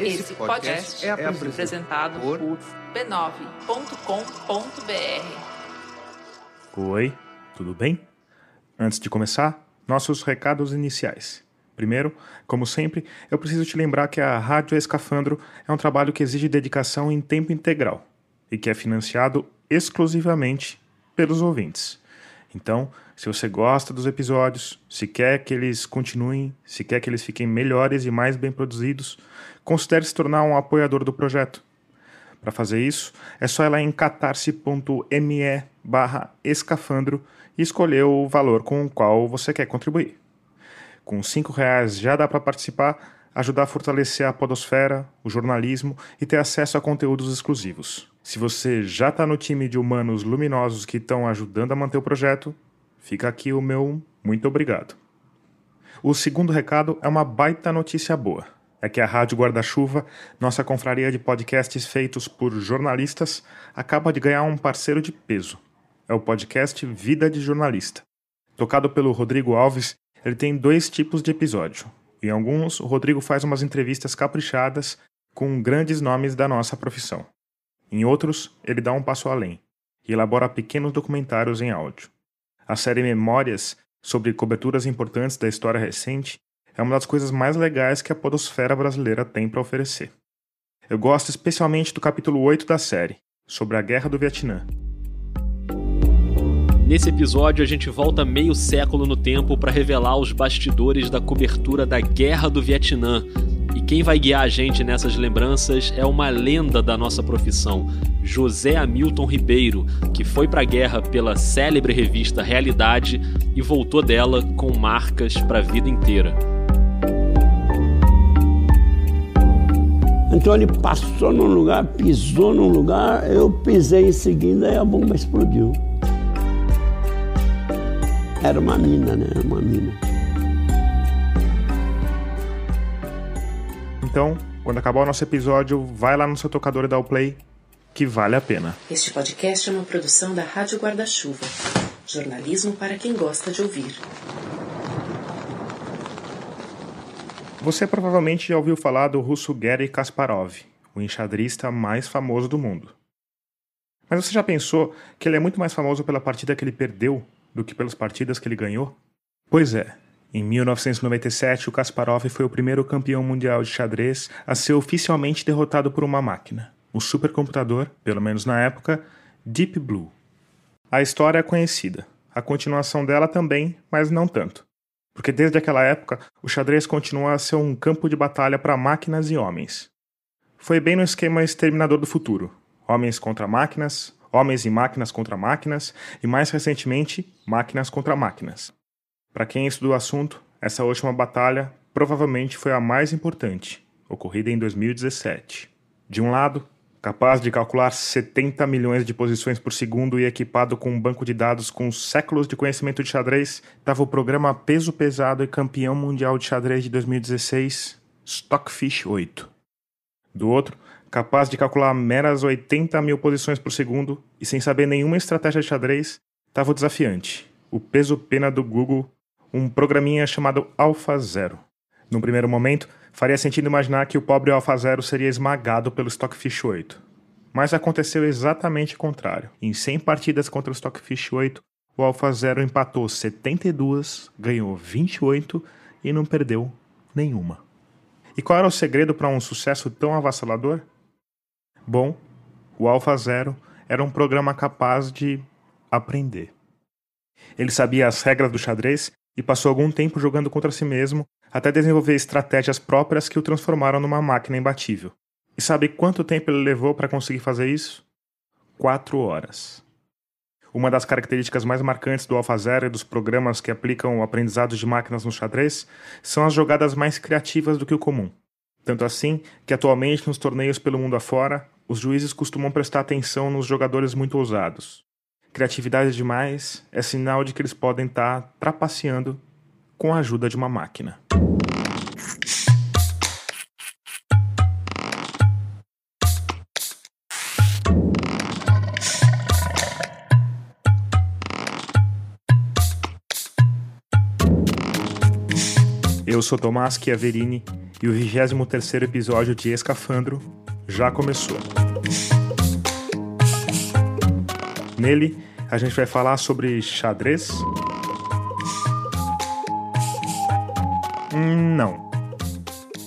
Esse podcast é apresentado por b9.com.br. Oi, tudo bem? Antes de começar, nossos recados iniciais. Primeiro, como sempre, eu preciso te lembrar que a Rádio Escafandro é um trabalho que exige dedicação em tempo integral e que é financiado exclusivamente pelos ouvintes. Então, se você gosta dos episódios, se quer que eles continuem, se quer que eles fiquem melhores e mais bem produzidos, considere se tornar um apoiador do projeto. Para fazer isso, é só ir lá em catarse.me barra escafandro e escolher o valor com o qual você quer contribuir. Com R$ reais já dá para participar, ajudar a fortalecer a podosfera, o jornalismo e ter acesso a conteúdos exclusivos. Se você já está no time de humanos luminosos que estão ajudando a manter o projeto, fica aqui o meu muito obrigado. O segundo recado é uma baita notícia boa. É que a Rádio Guarda-Chuva, nossa confraria de podcasts feitos por jornalistas, acaba de ganhar um parceiro de peso. É o podcast Vida de Jornalista. Tocado pelo Rodrigo Alves, ele tem dois tipos de episódio. Em alguns, o Rodrigo faz umas entrevistas caprichadas com grandes nomes da nossa profissão. Em outros, ele dá um passo além e elabora pequenos documentários em áudio. A série Memórias, sobre coberturas importantes da história recente, é uma das coisas mais legais que a podosfera brasileira tem para oferecer. Eu gosto especialmente do capítulo 8 da série, sobre a Guerra do Vietnã, Nesse episódio, a gente volta meio século no tempo para revelar os bastidores da cobertura da Guerra do Vietnã. E quem vai guiar a gente nessas lembranças é uma lenda da nossa profissão, José Hamilton Ribeiro, que foi para a guerra pela célebre revista Realidade e voltou dela com marcas para a vida inteira. Então ele passou num lugar, pisou num lugar, eu pisei em seguida e a bomba explodiu. Era uma mina, né? Uma mina. Então, quando acabar o nosso episódio, vai lá no seu tocador e dá o play, que vale a pena. Este podcast é uma produção da Rádio Guarda-Chuva. Jornalismo para quem gosta de ouvir. Você provavelmente já ouviu falar do russo Gary Kasparov, o enxadrista mais famoso do mundo. Mas você já pensou que ele é muito mais famoso pela partida que ele perdeu do que pelas partidas que ele ganhou? Pois é. Em 1997, o Kasparov foi o primeiro campeão mundial de xadrez a ser oficialmente derrotado por uma máquina, o supercomputador, pelo menos na época, Deep Blue. A história é conhecida, a continuação dela também, mas não tanto. Porque desde aquela época, o xadrez continua a ser um campo de batalha para máquinas e homens. Foi bem no esquema Exterminador do Futuro: homens contra máquinas, homens e máquinas contra máquinas e, mais recentemente, máquinas contra máquinas. Para quem estuda o assunto, essa última batalha provavelmente foi a mais importante, ocorrida em 2017. De um lado, capaz de calcular 70 milhões de posições por segundo e equipado com um banco de dados com séculos de conhecimento de xadrez, estava o programa peso pesado e campeão mundial de xadrez de 2016, Stockfish 8. Do outro, capaz de calcular meras 80 mil posições por segundo e sem saber nenhuma estratégia de xadrez, estava o desafiante, o peso-pena do Google, um programinha chamado AlphaZero. Num primeiro momento, faria sentido imaginar que o pobre AlphaZero seria esmagado pelo Stockfish 8. Mas aconteceu exatamente o contrário. Em 100 partidas contra o Stockfish 8, o AlphaZero empatou 72, ganhou 28 e não perdeu nenhuma. E qual era o segredo para um sucesso tão avassalador? Bom, o Alpha Zero era um programa capaz de aprender. Ele sabia as regras do xadrez e passou algum tempo jogando contra si mesmo até desenvolver estratégias próprias que o transformaram numa máquina imbatível. E sabe quanto tempo ele levou para conseguir fazer isso? Quatro horas. Uma das características mais marcantes do AlphaZero e dos programas que aplicam aprendizados de máquinas no xadrez são as jogadas mais criativas do que o comum. Tanto assim que atualmente nos torneios pelo mundo afora, os juízes costumam prestar atenção nos jogadores muito ousados. Criatividade demais é sinal de que eles podem estar trapaceando com a ajuda de uma máquina. Eu sou Tomás Chiaverini e o 23º episódio de Escafandro já começou. Nele, a gente vai falar sobre xadrez? Hum, não.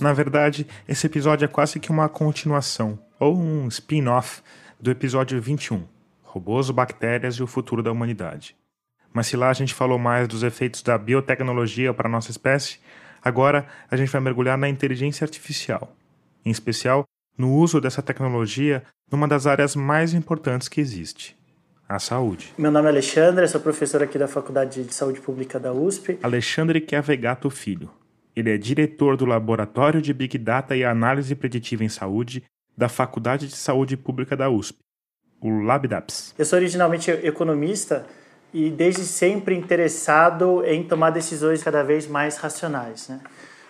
Na verdade, esse episódio é quase que uma continuação, ou um spin-off, do episódio 21, Robôs, Bactérias e o Futuro da Humanidade. Mas se lá a gente falou mais dos efeitos da biotecnologia para a nossa espécie, agora a gente vai mergulhar na inteligência artificial, em especial no uso dessa tecnologia numa das áreas mais importantes que existe, a saúde. Meu nome é Alexandre, sou professor aqui da Faculdade de Saúde Pública da USP. Alexandre Chiavegato Filho. Ele é diretor do Laboratório de Big Data e Análise Preditiva em Saúde da Faculdade de Saúde Pública da USP, o LabDAPS. Eu sou originalmente economista e desde sempre interessado em tomar decisões cada vez mais racionais. Né?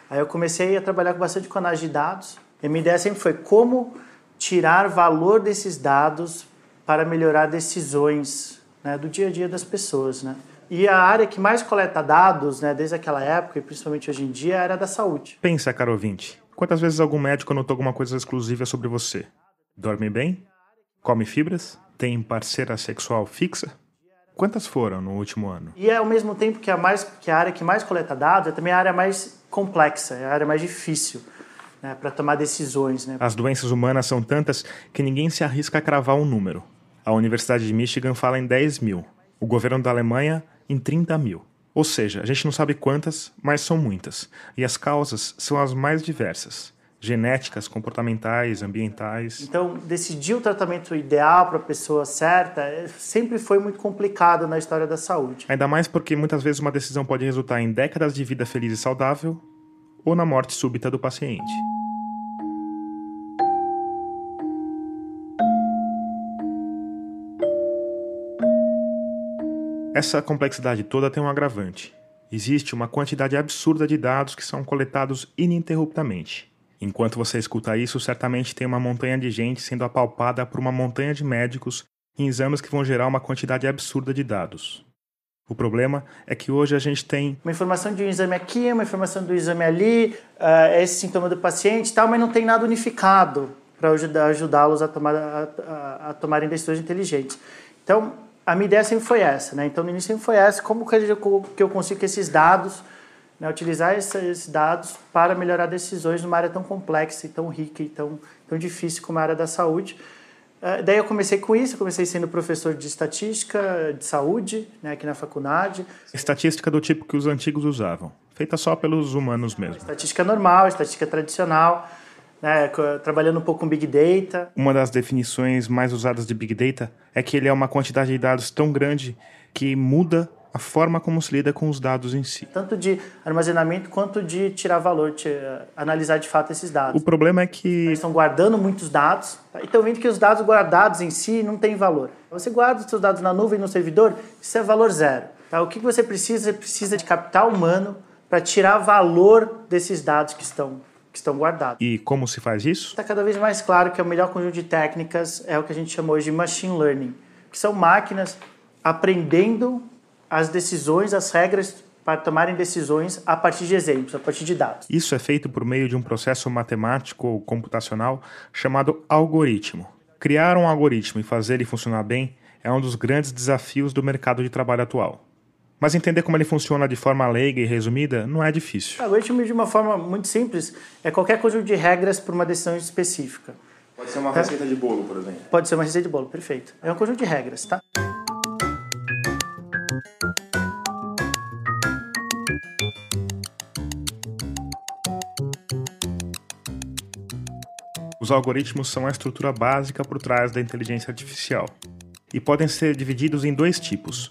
Aí eu comecei a trabalhar com bastante análise de dados. E a minha ideia sempre foi como tirar valor desses dados para melhorar decisões né, do dia a dia das pessoas. Né? E a área que mais coleta dados, né, desde aquela época e principalmente hoje em dia, era da saúde. Pensa, caro ouvinte, quantas vezes algum médico anotou alguma coisa exclusiva sobre você? Dorme bem? Come fibras? Tem parceira sexual fixa? Quantas foram no último ano? E é ao mesmo tempo que a, mais, que a área que mais coleta dados é também a área mais complexa, é a área mais difícil né, para tomar decisões. Né? As doenças humanas são tantas que ninguém se arrisca a cravar um número. A Universidade de Michigan fala em 10 mil. O governo da Alemanha em 30 mil. Ou seja, a gente não sabe quantas, mas são muitas. E as causas são as mais diversas: genéticas, comportamentais, ambientais. Então, decidir o tratamento ideal para a pessoa certa é, sempre foi muito complicado na história da saúde. Ainda mais porque muitas vezes uma decisão pode resultar em décadas de vida feliz e saudável ou na morte súbita do paciente. Essa complexidade toda tem um agravante. Existe uma quantidade absurda de dados que são coletados ininterruptamente. Enquanto você escuta isso, certamente tem uma montanha de gente sendo apalpada por uma montanha de médicos em exames que vão gerar uma quantidade absurda de dados. O problema é que hoje a gente tem. Uma informação de um exame aqui, uma informação do exame ali, uh, esse sintoma do paciente tal, mas não tem nada unificado para ajudá-los a, tomar, a, a, a tomarem decisões inteligentes. Então, a minha ideia sempre foi essa, né? Então, no início sempre foi essa, como que eu consigo que esses dados, né, utilizar esses dados para melhorar decisões numa área tão complexa e tão rica e tão, tão difícil como a área da saúde. Uh, daí eu comecei com isso, comecei sendo professor de estatística, de saúde, né, aqui na faculdade. Estatística do tipo que os antigos usavam, feita só pelos humanos mesmo. Estatística normal, estatística tradicional né, trabalhando um pouco com Big Data. Uma das definições mais usadas de Big Data é que ele é uma quantidade de dados tão grande que muda a forma como se lida com os dados em si. Tanto de armazenamento quanto de tirar valor, de analisar de fato esses dados. O problema é que. Eles estão guardando muitos dados tá? e estão vendo que os dados guardados em si não têm valor. Você guarda os seus dados na nuvem, no servidor, isso é valor zero. Tá? O que você precisa? Você precisa de capital humano para tirar valor desses dados que estão que estão guardados. E como se faz isso? Está cada vez mais claro que o melhor conjunto de técnicas é o que a gente chama hoje de machine learning, que são máquinas aprendendo as decisões, as regras para tomarem decisões a partir de exemplos, a partir de dados. Isso é feito por meio de um processo matemático ou computacional chamado algoritmo. Criar um algoritmo e fazer ele funcionar bem é um dos grandes desafios do mercado de trabalho atual. Mas entender como ele funciona de forma leiga e resumida não é difícil. O algoritmo, de uma forma muito simples, é qualquer conjunto de regras para uma decisão específica. Pode ser uma tá? receita de bolo, por exemplo. Pode ser uma receita de bolo, perfeito. É um conjunto de regras, tá? Os algoritmos são a estrutura básica por trás da inteligência artificial e podem ser divididos em dois tipos.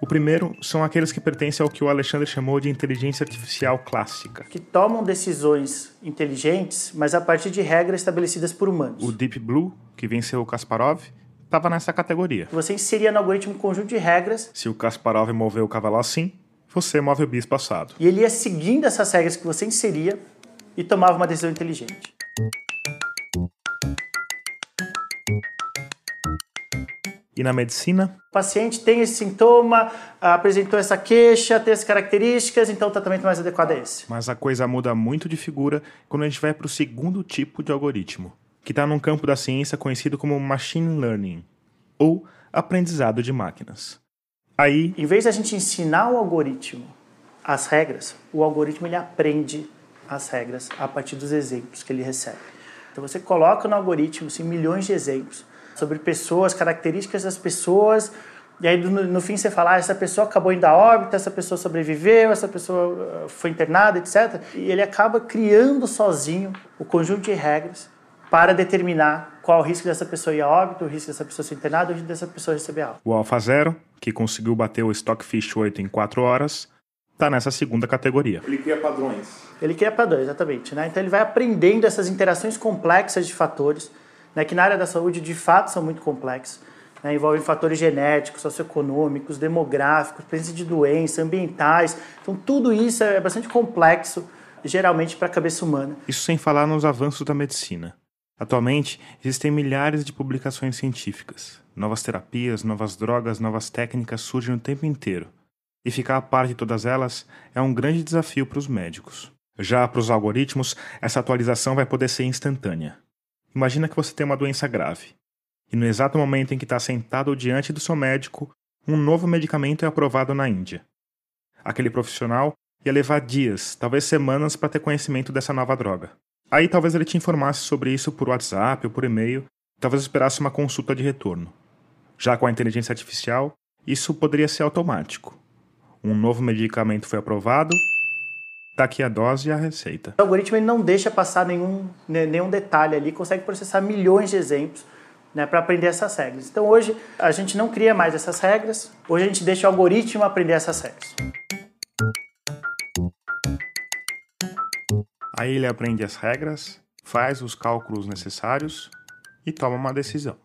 O primeiro são aqueles que pertencem ao que o Alexandre chamou de inteligência artificial clássica. Que tomam decisões inteligentes, mas a partir de regras estabelecidas por humanos. O Deep Blue, que venceu o Kasparov, estava nessa categoria. Você inseria no algoritmo um conjunto de regras. Se o Kasparov moveu o cavalo assim, você move o bispo assado. E ele ia seguindo essas regras que você inseria e tomava uma decisão inteligente. E na medicina? O paciente tem esse sintoma, apresentou essa queixa, tem essas características, então o tratamento mais adequado é esse. Mas a coisa muda muito de figura quando a gente vai para o segundo tipo de algoritmo, que está num campo da ciência conhecido como machine learning, ou aprendizado de máquinas. Aí, em vez da gente ensinar o algoritmo as regras, o algoritmo ele aprende as regras a partir dos exemplos que ele recebe. Então você coloca no algoritmo assim, milhões de exemplos sobre pessoas, características das pessoas, e aí no, no fim você fala, ah, essa pessoa acabou indo à órbita, essa pessoa sobreviveu, essa pessoa ah, foi internada, etc. E ele acaba criando sozinho o conjunto de regras para determinar qual o risco dessa pessoa ir à órbita, o risco dessa pessoa ser internada, o risco dessa pessoa receber alta. O AlphaZero, que conseguiu bater o Stockfish 8 em 4 horas, está nessa segunda categoria. Ele cria padrões. Ele cria padrões, exatamente. Né? Então ele vai aprendendo essas interações complexas de fatores, né, que na área da saúde de fato são muito complexos. Né, envolvem fatores genéticos, socioeconômicos, demográficos, presença de doenças, ambientais. Então tudo isso é bastante complexo, geralmente para a cabeça humana. Isso sem falar nos avanços da medicina. Atualmente, existem milhares de publicações científicas. Novas terapias, novas drogas, novas técnicas surgem o tempo inteiro e ficar a par de todas elas é um grande desafio para os médicos. Já para os algoritmos, essa atualização vai poder ser instantânea. Imagina que você tem uma doença grave e no exato momento em que está sentado diante do seu médico, um novo medicamento é aprovado na Índia. Aquele profissional ia levar dias, talvez semanas, para ter conhecimento dessa nova droga. Aí talvez ele te informasse sobre isso por WhatsApp ou por e-mail, talvez esperasse uma consulta de retorno. Já com a inteligência artificial, isso poderia ser automático um novo medicamento foi aprovado, está aqui a dose e a receita. O algoritmo ele não deixa passar nenhum, nenhum detalhe ali, consegue processar milhões de exemplos né, para aprender essas regras. Então hoje a gente não cria mais essas regras, hoje a gente deixa o algoritmo aprender essas regras. Aí ele aprende as regras, faz os cálculos necessários e toma uma decisão.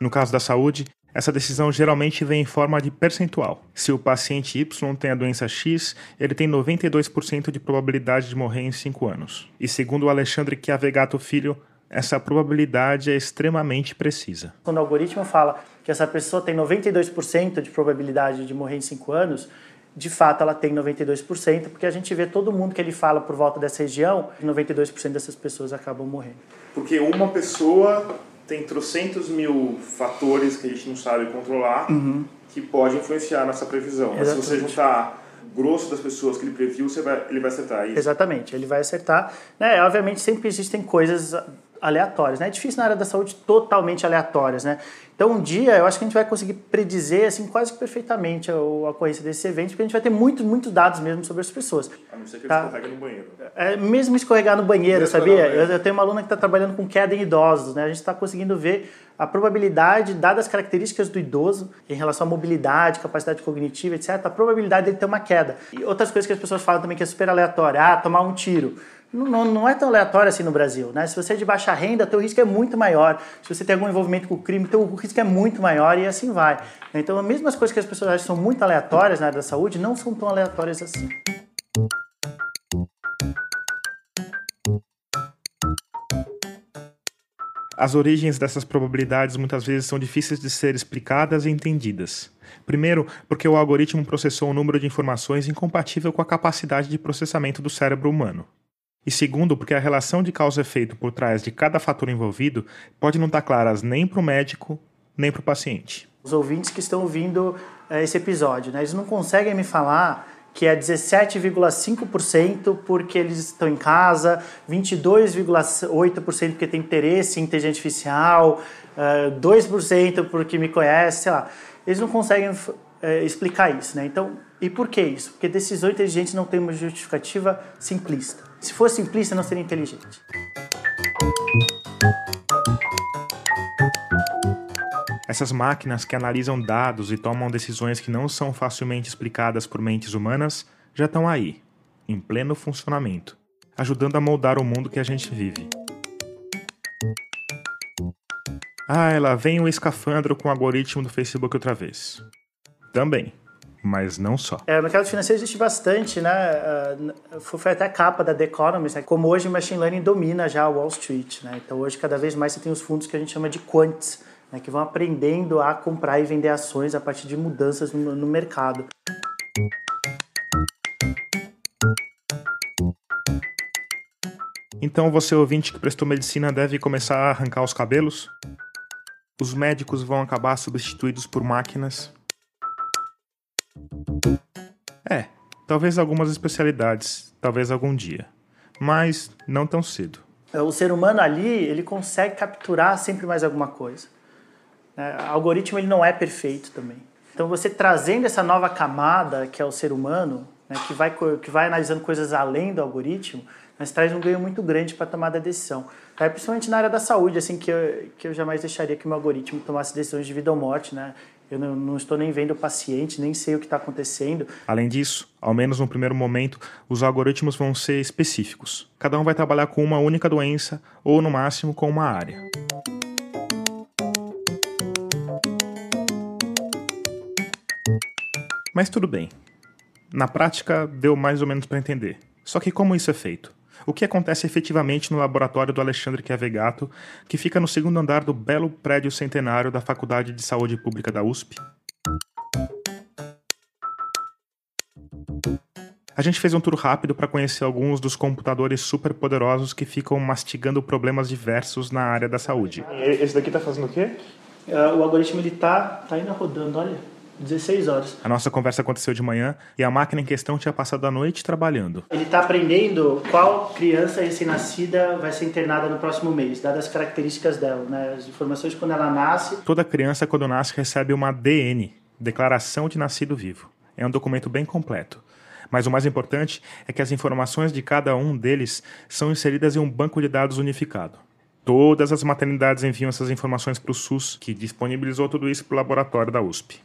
No caso da saúde, essa decisão geralmente vem em forma de percentual. Se o paciente Y tem a doença X, ele tem 92% de probabilidade de morrer em 5 anos. E segundo o Alexandre Chiavegato Filho, essa probabilidade é extremamente precisa. Quando o algoritmo fala que essa pessoa tem 92% de probabilidade de morrer em 5 anos, de fato ela tem 92%, porque a gente vê todo mundo que ele fala por volta dessa região, 92% dessas pessoas acabam morrendo. Porque uma pessoa tem trocentos mil fatores que a gente não sabe controlar uhum. que pode influenciar nessa previsão. Mas se você juntar grosso das pessoas que ele previu, vai, ele vai acertar isso. Exatamente, ele vai acertar. Né? Obviamente sempre existem coisas aleatórias, né? É difícil na área da saúde totalmente aleatórias, né? Então, um dia eu acho que a gente vai conseguir predizer assim quase perfeitamente a, a ocorrência desses eventos, porque a gente vai ter muitos, muitos dados mesmo sobre as pessoas. A não ser que tá? escorregue no banheiro. É, mesmo escorregar no banheiro, mesmo sabia? Eu, eu, tenho uma aluna que está trabalhando com queda em idosos, né? A gente está conseguindo ver a probabilidade, dadas as características do idoso, em relação à mobilidade, capacidade cognitiva, etc., a probabilidade dele ter uma queda. E outras coisas que as pessoas falam também que é super aleatória, ah, tomar um tiro não, não, é tão aleatório assim no Brasil. Né? Se você é de baixa renda, teu risco é muito maior. Se você tem algum envolvimento com o crime, teu risco é muito maior e assim vai. Então, as mesmas coisas que as pessoas acham são muito aleatórias na área da saúde, não são tão aleatórias assim. As origens dessas probabilidades muitas vezes são difíceis de ser explicadas e entendidas. Primeiro, porque o algoritmo processou um número de informações incompatível com a capacidade de processamento do cérebro humano. E segundo, porque a relação de causa efeito por trás de cada fator envolvido pode não estar claras nem para o médico, nem para o paciente. Os ouvintes que estão ouvindo é, esse episódio, né, eles não conseguem me falar que é 17,5% porque eles estão em casa, 22,8% porque tem interesse em inteligência artificial, 2% é, porque me conhece, sei lá. Eles não conseguem é, explicar isso, né? Então, e por que isso? Porque decisão inteligente não tem uma justificativa simplista. Se fosse simplista, não seria inteligente. Essas máquinas que analisam dados e tomam decisões que não são facilmente explicadas por mentes humanas já estão aí, em pleno funcionamento, ajudando a moldar o mundo que a gente vive. Ah, ela vem o escafandro com o algoritmo do Facebook outra vez. Também mas não só. É, o mercado financeiro existe bastante, né? Uh, foi até a capa da The Economist, né? como hoje o machine learning domina já a Wall Street, né? Então hoje cada vez mais você tem os fundos que a gente chama de quants, né, que vão aprendendo a comprar e vender ações a partir de mudanças no, no mercado. Então você ouvinte que prestou medicina deve começar a arrancar os cabelos? Os médicos vão acabar substituídos por máquinas? É, talvez algumas especialidades, talvez algum dia, mas não tão cedo. O ser humano ali, ele consegue capturar sempre mais alguma coisa. É, o algoritmo ele não é perfeito também. Então você trazendo essa nova camada que é o ser humano, né, que, vai, que vai analisando coisas além do algoritmo, mas traz um ganho muito grande para a tomada de decisão. É, principalmente na área da saúde, assim, que eu, que eu jamais deixaria que o meu algoritmo tomasse decisões de vida ou morte, né? Eu não, não estou nem vendo o paciente, nem sei o que está acontecendo. Além disso, ao menos no primeiro momento, os algoritmos vão ser específicos. Cada um vai trabalhar com uma única doença ou, no máximo, com uma área. Mas tudo bem. Na prática, deu mais ou menos para entender. Só que como isso é feito? O que acontece efetivamente no laboratório do Alexandre Chiavegato, que fica no segundo andar do belo prédio centenário da Faculdade de Saúde Pública da USP? A gente fez um tour rápido para conhecer alguns dos computadores super poderosos que ficam mastigando problemas diversos na área da saúde. Esse daqui está fazendo o quê? Uh, o algoritmo ele tá, tá ainda rodando, olha. 16 horas. A nossa conversa aconteceu de manhã e a máquina em questão tinha passado a noite trabalhando. Ele está aprendendo qual criança recém-nascida vai ser internada no próximo mês, dadas as características dela, né? as informações de quando ela nasce. Toda criança, quando nasce, recebe uma DN Declaração de Nascido Vivo. É um documento bem completo. Mas o mais importante é que as informações de cada um deles são inseridas em um banco de dados unificado. Todas as maternidades enviam essas informações para o SUS, que disponibilizou tudo isso para o laboratório da USP.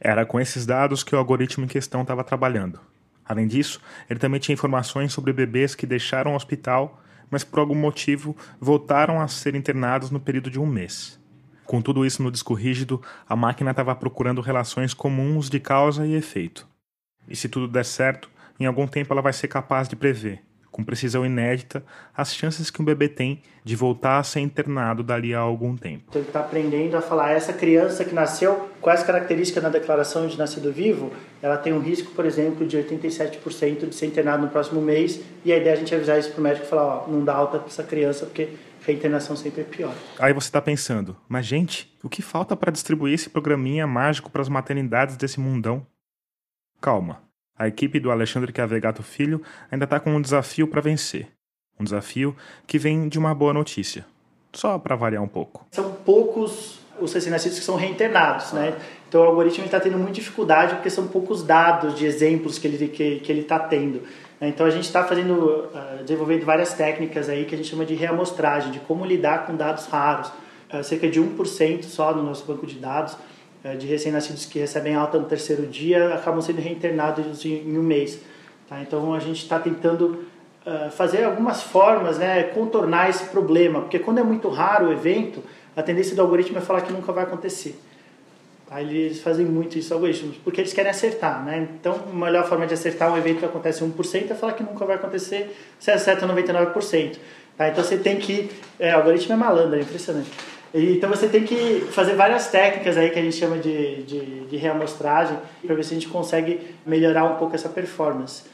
Era com esses dados que o algoritmo em questão estava trabalhando. Além disso, ele também tinha informações sobre bebês que deixaram o hospital, mas por algum motivo voltaram a ser internados no período de um mês. Com tudo isso no disco rígido, a máquina estava procurando relações comuns de causa e efeito. E se tudo der certo, em algum tempo ela vai ser capaz de prever com precisão inédita, as chances que um bebê tem de voltar a ser internado dali a algum tempo. Então, ele está aprendendo a falar, essa criança que nasceu, quais características na declaração de nascido vivo, ela tem um risco, por exemplo, de 87% de ser internado no próximo mês, e a ideia é a gente avisar isso para o médico e falar, ó, não dá alta para essa criança, porque a internação sempre é pior. Aí você está pensando, mas gente, o que falta para distribuir esse programinha mágico para as maternidades desse mundão? Calma. A equipe do Alexandre Cavegato Filho ainda está com um desafio para vencer. Um desafio que vem de uma boa notícia. Só para variar um pouco. São poucos os recém-nascidos que são reinternados, né? Então o algoritmo está tendo muita dificuldade porque são poucos dados de exemplos que ele que, que ele está tendo. Né? Então a gente está fazendo, uh, desenvolvendo várias técnicas aí que a gente chama de reamostragem, de como lidar com dados raros. Uh, cerca de 1% só no nosso banco de dados de recém-nascidos que recebem alta no terceiro dia acabam sendo reinternados em, um mês. Tá? Então a gente está tentando uh, fazer algumas formas, né, contornar esse problema, porque quando é muito raro o evento, a tendência do algoritmo é falar que nunca vai acontecer. Tá? Eles fazem muito isso, algoritmos, porque eles querem acertar. Né? Então a melhor forma de acertar um evento que acontece 1% é falar que nunca vai acontecer, você acerta 99%. Tá? Então você tem que. É, algoritmo é malandro, é impressionante. Então você tem que fazer várias técnicas aí que a gente chama de, de, de reamostragem para ver se a gente consegue melhorar um pouco essa performance.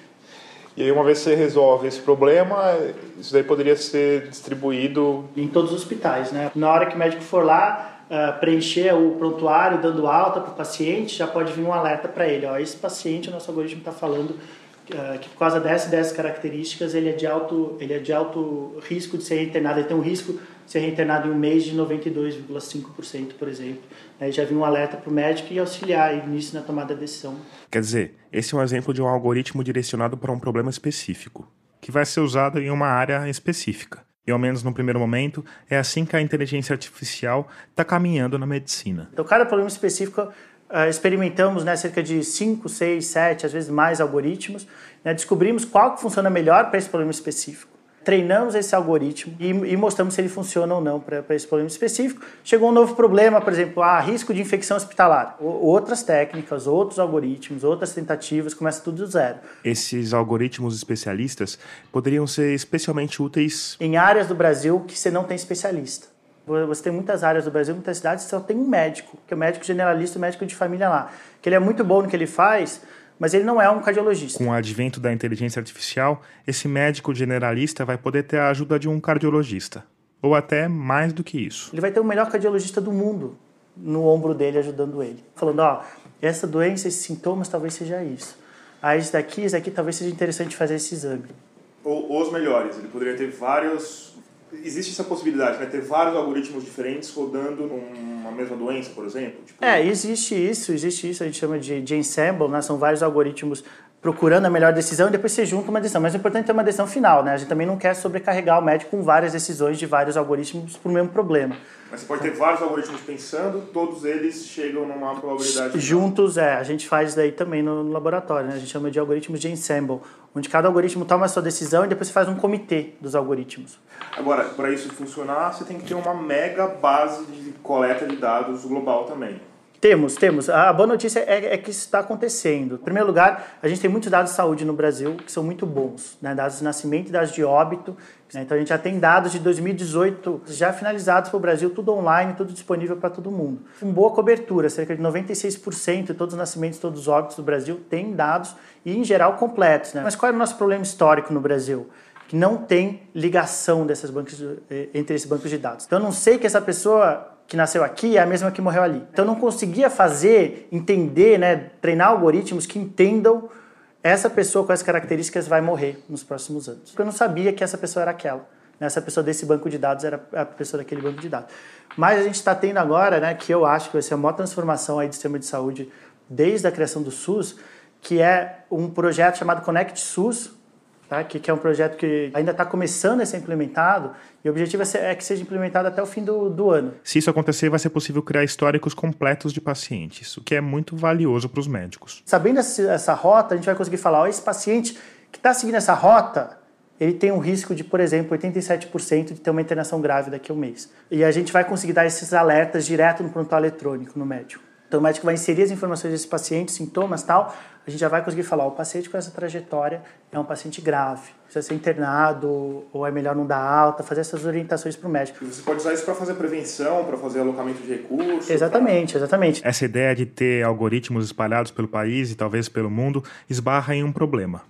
E aí uma vez que você resolve esse problema, isso daí poderia ser distribuído em todos os hospitais, né? Na hora que o médico for lá uh, preencher o prontuário, dando alta para o paciente, já pode vir um alerta para ele, ó, esse paciente, o nosso algoritmo está falando uh, que por causa dessas, dessas características ele é de alto, ele é de alto risco de ser internado, ele tem um risco ser reinternado em um mês de 92,5%, por exemplo. Aí já vinha um alerta para o médico e auxiliar nisso na tomada de decisão. Quer dizer, esse é um exemplo de um algoritmo direcionado para um problema específico, que vai ser usado em uma área específica. E ao menos no primeiro momento, é assim que a inteligência artificial está caminhando na medicina. Então, cada problema específico, uh, experimentamos né, cerca de 5, 6, 7, às vezes mais algoritmos. Né, descobrimos qual que funciona melhor para esse problema específico treinamos esse algoritmo e, e mostramos se ele funciona ou não para esse problema específico. Chegou um novo problema, por exemplo, ah, risco de infecção hospitalar. O, outras técnicas, outros algoritmos, outras tentativas, começa tudo do zero. Esses algoritmos especialistas poderiam ser especialmente úteis em áreas do Brasil que você não tem especialista. Você tem muitas áreas do Brasil, muitas cidades, só tem um médico, que é o médico generalista, o médico de família lá. Que ele é muito bom no que ele faz, mas ele não é um cardiologista. Com o advento da inteligência artificial, esse médico generalista vai poder ter a ajuda de um cardiologista. Ou até mais do que isso. Ele vai ter o melhor cardiologista do mundo no ombro dele, ajudando ele. Falando, ó, essa doença, esses sintomas, talvez seja isso. Ah, isso daqui, isso aqui, talvez seja interessante fazer esse exame. Ou os melhores. Ele poderia ter vários existe essa possibilidade, né? Ter vários algoritmos diferentes rodando numa mesma doença, por exemplo? Tipo... É, existe isso, existe isso, a gente chama de, de ensemble, né? São vários algoritmos procurando a melhor decisão e depois você junta uma decisão. Mas o importante é ter uma decisão final, né? A gente também não quer sobrecarregar o médico com várias decisões de vários algoritmos para o mesmo problema. Mas você pode ter vários algoritmos pensando, todos eles chegam numa probabilidade. Juntos, é. A gente faz isso daí também no, no, laboratório, né? A gente chama de algoritmos de ensemble, onde cada algoritmo toma a sua decisão e depois você faz um comitê dos algoritmos. Agora, para isso funcionar, você tem que ter uma mega base de coleta de dados global também. Temos, temos. A boa notícia é, é, que isso está acontecendo. Em primeiro lugar, a gente tem muitos dados de saúde no Brasil que são muito bons, né? dados de nascimento e dados de óbito. Né? Então a gente já tem dados de 2018 já finalizados para o Brasil, tudo online, tudo disponível para todo mundo. Com boa cobertura, cerca de 96% de todos os nascimentos, todos os óbitos do Brasil têm dados e, em geral, completos. Né? Mas qual é o nosso problema histórico no Brasil? que não tem ligação dessas bancos, eh, entre esses bancos de dados. Então eu não sei que essa pessoa que nasceu aqui é a mesma que morreu ali. Então eu não conseguia fazer, entender, né, treinar algoritmos que entendam essa pessoa com essas características vai morrer nos próximos anos. Porque eu não sabia que essa pessoa era aquela. Né? Essa pessoa desse banco de dados era a pessoa daquele banco de dados. Mas a gente está tendo agora, né, que eu acho que vai ser a maior transformação aí do sistema de saúde desde a criação do SUS, que é um projeto chamado Connect SUS, tá? que, que é um projeto que ainda está começando a ser implementado e o objetivo é, é, que seja implementado até o fim do, do ano. Se isso acontecer, vai ser possível criar históricos completos de pacientes, o que é muito valioso para os médicos. Sabendo essa, essa, rota, a gente vai conseguir falar, ó, esse paciente que está seguindo essa rota, ele tem um risco de, por exemplo, 87% de ter uma internação grave daqui a um mês. E a gente vai conseguir dar esses alertas direto no prontuário eletrônico, no médico. Então o médico vai inserir as informações desse paciente, sintomas tal, a gente já vai conseguir falar, o paciente com essa trajetória é um paciente grave, precisa ser internado, ou é melhor não dar alta, fazer essas orientações para o médico. E você pode usar isso para fazer prevenção, para fazer alocamento de recursos? Exatamente, pra... exatamente. Essa ideia de ter algoritmos espalhados pelo país e talvez pelo mundo esbarra em um problema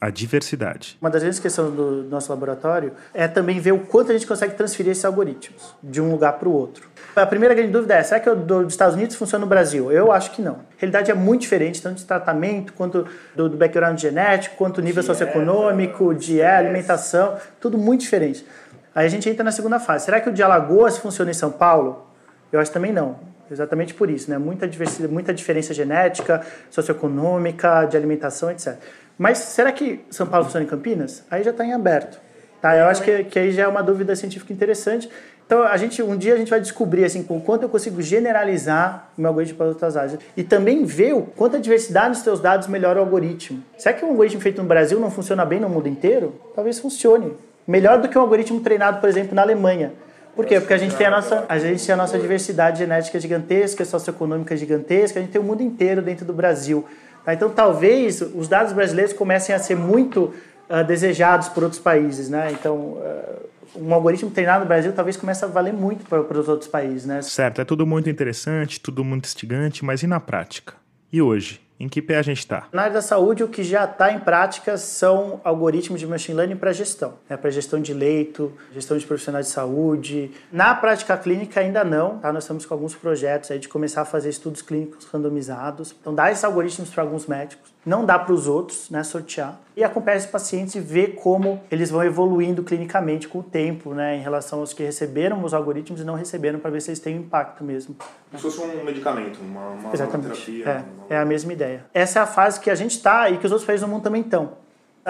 a diversidade. Uma das grandes questões do nosso laboratório é também ver o quanto a gente consegue transferir esses algoritmos de um lugar para o outro. A primeira grande dúvida é: será que o dos Estados Unidos funciona no Brasil? Eu acho que não. A realidade é muito diferente, tanto de tratamento, quanto do, do background genético, quanto nível dieta, socioeconômico, de alimentação, tudo muito diferente. Aí a gente entra na segunda fase. Será que o de Alagoas funciona em São Paulo? Eu acho também não. Exatamente por isso, né? Muita, diversidade, muita diferença genética, socioeconômica, de alimentação, etc. Mas será que São Paulo funciona em Campinas? Aí já está em aberto. Tá? Eu acho que, que aí já é uma dúvida científica interessante. Então, a gente, um dia a gente vai descobrir assim, com quanto eu consigo generalizar o meu algoritmo para outras áreas. E também ver o quanto a diversidade dos seus dados melhora o algoritmo. Será que um algoritmo feito no Brasil não funciona bem no mundo inteiro? Talvez funcione. Melhor do que um algoritmo treinado, por exemplo, na Alemanha. Por quê? Porque a gente tem a nossa, a gente tem a nossa diversidade genética gigantesca, socioeconômica gigantesca, a gente tem o mundo inteiro dentro do Brasil. Tá? Então, talvez os dados brasileiros comecem a ser muito uh, desejados por outros países. Né? Então, uh, um algoritmo treinado no Brasil talvez comece a valer muito para, para os outros países. Né? Certo, é tudo muito interessante, tudo muito instigante, mas e na prática? E hoje? Em que pé a gente está? Na área da saúde, o que já está em prática são algoritmos de machine learning para gestão, né? para gestão de leito, gestão de profissionais de saúde. Na prática clínica ainda não, tá? nós estamos com alguns projetos aí de começar a fazer estudos clínicos randomizados. Então, dar esses algoritmos para alguns médicos, não dá para os outros, né, sortear. E acompanhar esses pacientes e ver como eles vão evoluindo clinicamente com o tempo, né, em relação aos que receberam os algoritmos e não receberam, para ver se eles têm impacto mesmo. Como se fosse um medicamento, uma, uma Exatamente. terapia. É, uma... é a mesma ideia. Essa é a fase que a gente está e que os outros países do mundo também estão.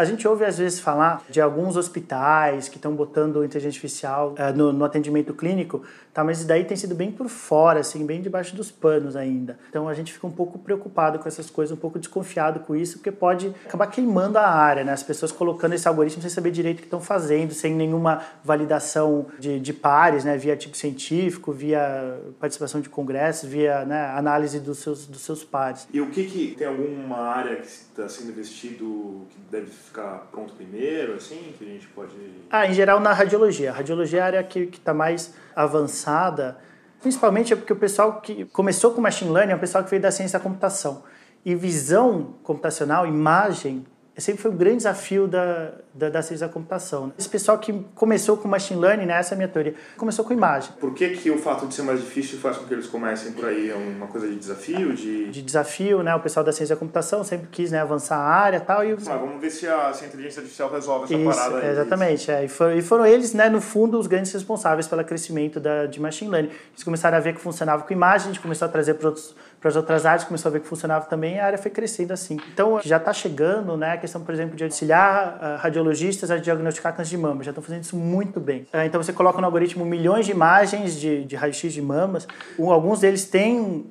A gente ouve às vezes falar de alguns hospitais que estão botando inteligência artificial uh, no, no, atendimento clínico, tá? mas isso daí tem sido bem por fora, assim, bem debaixo dos panos ainda. Então a gente fica um pouco preocupado com essas coisas, um pouco desconfiado com isso, porque pode acabar queimando a área, né? As pessoas colocando esse algoritmo sem saber direito o que estão fazendo, sem nenhuma validação de, de pares, né? Via artigo científico, via participação de congressos, via né, análise dos seus, dos seus pares. E o que, que tem alguma área que está sendo investido que deve ficar pronto primeiro, assim, que a gente pode... Ah, em geral na radiologia. A radiologia é a área que está mais avançada, principalmente é porque o pessoal que começou com machine learning é o pessoal que veio da ciência da computação. E visão computacional, imagem, sempre foi um grande desafio da, da, da ciência da computação. Esse pessoal que começou com machine learning, né, essa é a minha teoria, começou com imagem. Por que, que o fato de ser mais difícil faz com que eles comecem por aí? É uma coisa de desafio? De, de desafio, né? O pessoal da ciência da computação sempre quis né, avançar a área e tal. E... Ah, vamos ver se a, se a inteligência artificial resolve essa Isso, parada aí. Exatamente. É. E, foram, e foram eles, né, no fundo, os grandes responsáveis pelo crescimento da, de machine learning. Eles começaram a ver que funcionava com imagem, a gente começou a trazer para outros para as outras áreas, começou a ver que funcionava também, a área foi crescendo assim. Então, já está chegando né, a questão, por exemplo, de auxiliar uh, radiologistas a diagnosticar câncer de mama, já estão fazendo isso muito bem. Uh, então, você coloca no algoritmo milhões de imagens de, de raio-x de mamas, alguns deles têm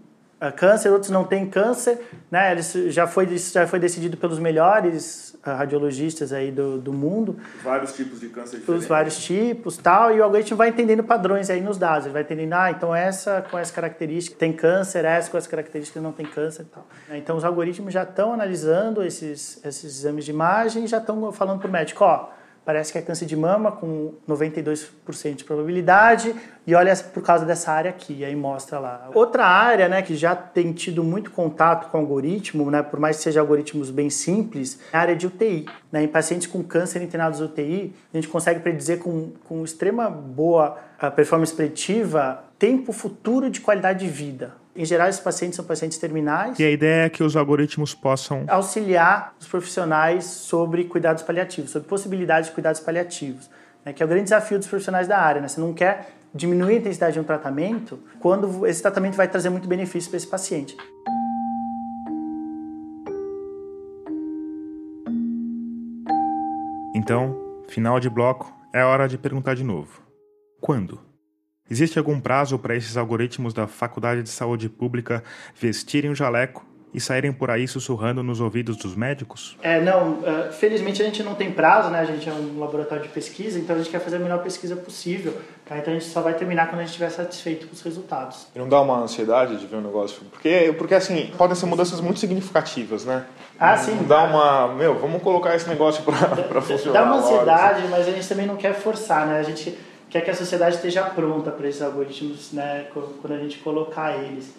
câncer, outros não têm câncer, né? Eles, já, foi, já foi decidido pelos melhores uh, radiologistas aí do, do mundo. Vários tipos de câncer diferentes. Os vários tipos tal, e o algoritmo vai entendendo padrões aí nos dados, ele vai entendendo, ah, então essa com essa característica tem câncer, essa com essa característica não tem câncer tal. Então os algoritmos já estão analisando esses, esses exames de imagem e já estão falando para o médico, ó, parece que é câncer de mama com 92% de probabilidade e olha por causa dessa área aqui, aí mostra lá. Outra área, né, que já tem tido muito contato com algoritmo, né, por mais que sejam algoritmos bem simples, é a área de UTI. Né, em pacientes com câncer internados UTI, a gente consegue predizer com, com extrema boa performance preditiva tempo futuro de qualidade de vida. Em geral, esses pacientes são pacientes terminais. E a ideia é que os algoritmos possam auxiliar os profissionais sobre cuidados paliativos, sobre possibilidades de cuidados paliativos, né, que é o grande desafio dos profissionais da área. Né? Você não quer diminuir a intensidade de um tratamento quando esse tratamento vai trazer muito benefício para esse paciente. Então, final de bloco, é hora de perguntar de novo. Quando? Existe algum prazo para esses algoritmos da Faculdade de Saúde Pública vestirem o jaleco e saírem por aí sussurrando nos ouvidos dos médicos? É, não. Uh, felizmente a gente não tem prazo, né? A gente é um laboratório de pesquisa, então a gente quer fazer a melhor pesquisa possível. Tá? Então a gente só vai terminar quando a gente estiver satisfeito com os resultados. E não dá uma ansiedade de ver o um negócio? Porque, porque assim, podem ser mudanças muito significativas, né? Ah, sim. Dá uma. Meu, vamos colocar esse negócio para funcionar. Dá uma ansiedade, mas a gente também não quer forçar, né? A gente quer que a sociedade esteja pronta para esses algoritmos, né, quando a gente colocar eles,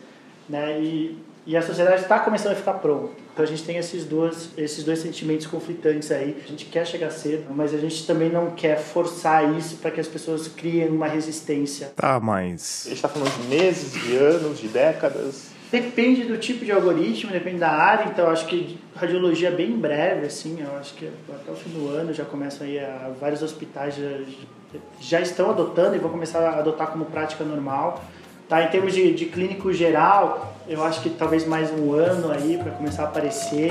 né, e, e a sociedade está começando a ficar pronta. Então a gente tem esses dois, esses dois sentimentos conflitantes aí. A gente quer chegar cedo, mas a gente também não quer forçar isso para que as pessoas criem uma resistência. Tá, mas. A gente está falando de meses, de anos, de décadas. Depende do tipo de algoritmo, depende da área, então acho que radiologia é bem breve, assim, eu acho que até o fim do ano já começam aí a, vários hospitais já, já estão adotando e vão começar a adotar como prática normal. Tá? Em termos de, de clínico geral, eu acho que talvez mais um ano aí para começar a aparecer.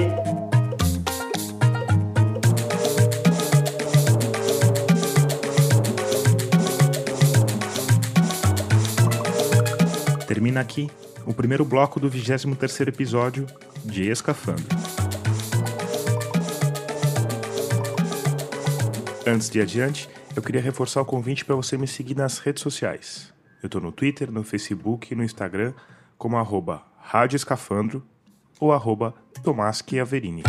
Termina aqui o primeiro bloco do 23º episódio de Escafandro. Antes de adiante, eu queria reforçar o convite para você me seguir nas redes sociais. Eu estou no Twitter, no Facebook e no Instagram como arroba Rádio Escafandro ou arroba Tomás Chiaverini.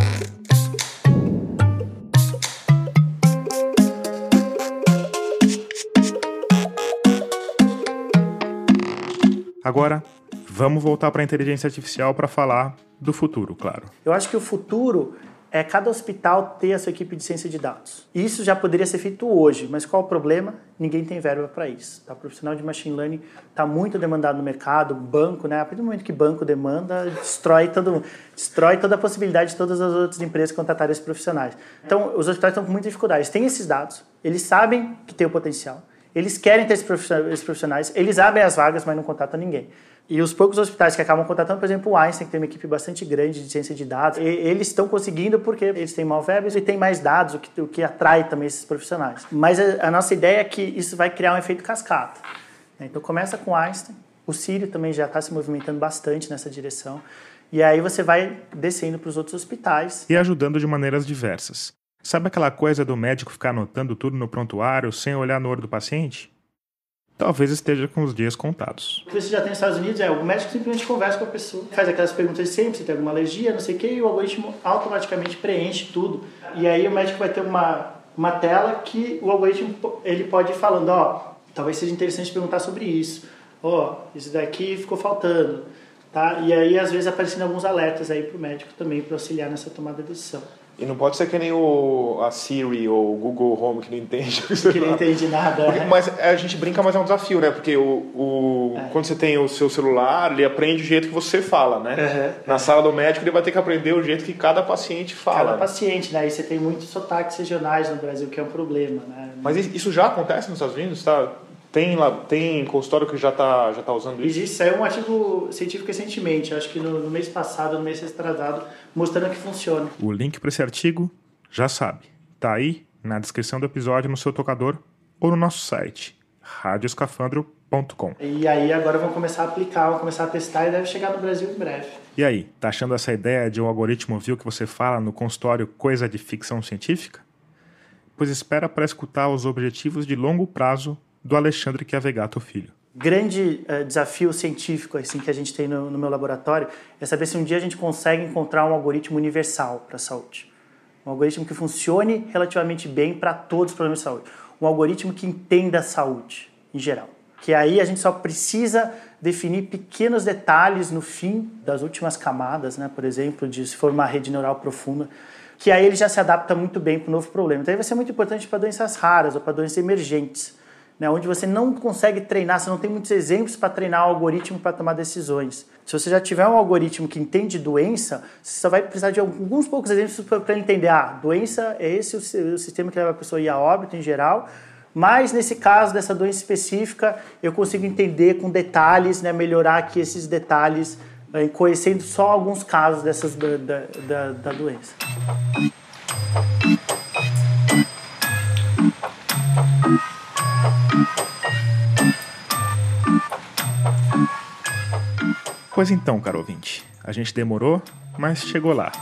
Agora, vamos voltar para a inteligência artificial para falar do futuro, claro. Eu acho que o futuro é cada hospital ter a sua equipe de ciência de dados. Isso já poderia ser feito hoje, mas qual o problema? Ninguém tem verba para isso. Tá? O profissional de machine learning está muito demandado no mercado, banco, né? A partir do momento que banco demanda, destrói, todo, destrói toda a possibilidade de todas as outras empresas contratarem esses profissionais. Então, os hospitais estão com muita dificuldade. Eles têm esses dados, eles sabem que tem o potencial, eles querem ter esses profissionais, eles abrem as vagas, mas não contratam ninguém. E os poucos hospitais que acabam contratando, por exemplo, o Einstein, que tem uma equipe bastante grande de ciência de dados, eles estão conseguindo porque eles têm verba e têm mais dados, o que, o que atrai também esses profissionais. Mas a, a, nossa ideia é que isso vai criar um efeito cascata. Então começa com Einstein, o Sírio também já está se movimentando bastante nessa direção, e aí você vai descendo para os outros hospitais. E ajudando de maneiras diversas. Sabe aquela coisa do médico ficar anotando tudo no prontuário sem olhar no olho do paciente? Talvez esteja com os dias contados. O que você já tem nos Estados Unidos é o médico simplesmente conversa com a pessoa, faz aquelas perguntas sempre, se tem alguma alergia, não sei o que, e o algoritmo automaticamente preenche tudo. E aí o médico vai ter uma, uma tela que o algoritmo ele pode ir falando, ó, oh, talvez seja interessante perguntar sobre isso. Ó, oh, isso daqui ficou faltando. Tá? E aí, às vezes, aparecendo alguns alertas aí para o médico também para auxiliar nessa tomada de decisão. E não pode ser que nem o, a Siri ou o Google Home que não entende. Que não entende nada. Porque, mas a gente brinca, mas é um desafio, né? Porque o, o é. quando você tem o seu celular, ele aprende o jeito que você fala, né? Uhum, Na sala do médico, ele vai ter que aprender o jeito que cada paciente fala. Cada paciente, né? E você tem muitos sotaques regionais no Brasil, que é um problema, né? Mas isso já acontece nos Estados Unidos? Tá? Tem, lá, tem consultório que já está já tá usando isso? Existe, saiu um artigo científico recentemente, acho que no, no mês passado, no mês retrasado, mostrando que funciona. O link para esse artigo, já sabe, tá aí na descrição do episódio no seu tocador ou no nosso site, radioscafandro.com. E aí agora vão começar a aplicar, vão começar a testar e deve chegar no Brasil em breve. E aí, tá achando essa ideia de um algoritmo o que você fala no consultório coisa de ficção científica? Pois espera para escutar os objetivos de longo prazo do Alexandre Chiavegato Filho. Grande uh, desafio científico assim que a gente tem no, no, meu laboratório é saber se um dia a gente consegue encontrar um algoritmo universal para a saúde. Um algoritmo que funcione relativamente bem para todos os problemas de saúde. Um algoritmo que entenda a saúde em geral. Que aí a gente só precisa definir pequenos detalhes no fim das últimas camadas, né? por exemplo, de se for uma rede neural profunda, que aí ele já se adapta muito bem para o novo problema. Então aí vai ser muito importante para doenças raras ou para doenças emergentes né, onde você não consegue treinar, você não tem muitos exemplos para treinar o algoritmo para tomar decisões. Se você já tiver um algoritmo que entende doença, você só vai precisar de alguns poucos exemplos para entender, ah, doença é esse o, sistema que leva a pessoa a óbito em geral, mas nesse caso dessa doença específica, eu consigo entender com detalhes, né, melhorar aqui esses detalhes, eh, conhecendo só alguns casos dessas da, da, da, da doença. Pois então, caro ouvinte, a gente demorou, mas chegou lá.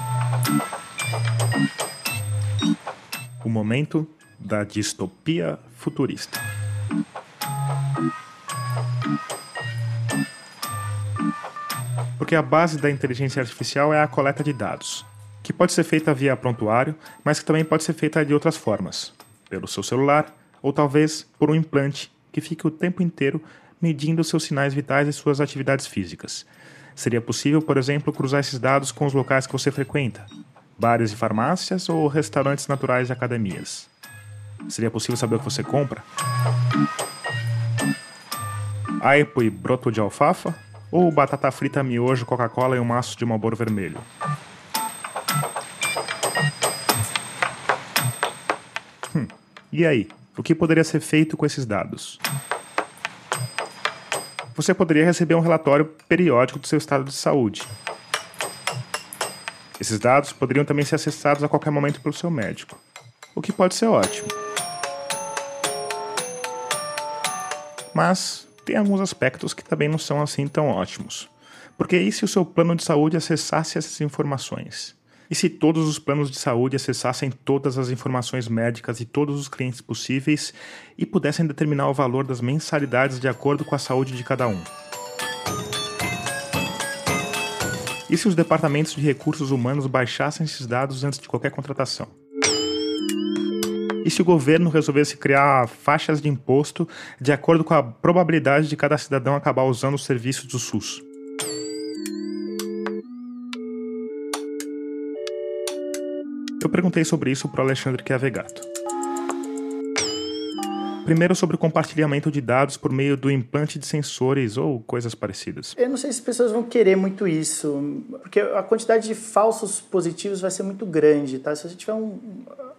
O momento da distopia futurista. Porque a base da inteligência artificial é a coleta de dados, que pode ser feita via prontuário, mas que também pode ser feita de outras formas, pelo seu celular ou talvez por um implante que fique o tempo inteiro medindo seus sinais vitais e suas atividades físicas. Seria possível, por exemplo, cruzar esses dados com os locais que você frequenta, bares e farmácias ou restaurantes naturais e academias. Seria possível saber o que você compra? Aipo e broto de alfafa? Ou batata frita, miojo, Coca-Cola e um maço de Marlboro vermelho? Hum, e aí? O que poderia ser feito com esses dados? Você poderia receber um relatório periódico do seu estado de saúde. Esses dados poderiam também ser acessados a qualquer momento pelo seu médico, o que pode ser ótimo. Mas tem alguns aspectos que também não são assim tão ótimos. Porque e se o seu plano de saúde acessasse essas informações? E se todos os planos de saúde acessassem todas as informações médicas de todos os clientes possíveis e pudessem determinar o valor das mensalidades de acordo com a saúde de cada um? E se os departamentos de recursos humanos baixassem esses dados antes de qualquer contratação? E se o governo resolvesse criar faixas de imposto de acordo com a probabilidade de cada cidadão acabar usando os serviços do SUS? Eu perguntei sobre isso para Alexandre Chiavegato. Primeiro sobre o compartilhamento de dados por meio do implante de sensores ou coisas parecidas. Eu não sei se as pessoas vão querer muito isso, porque a quantidade de falsos positivos vai ser muito grande, tá? Se você tiver um,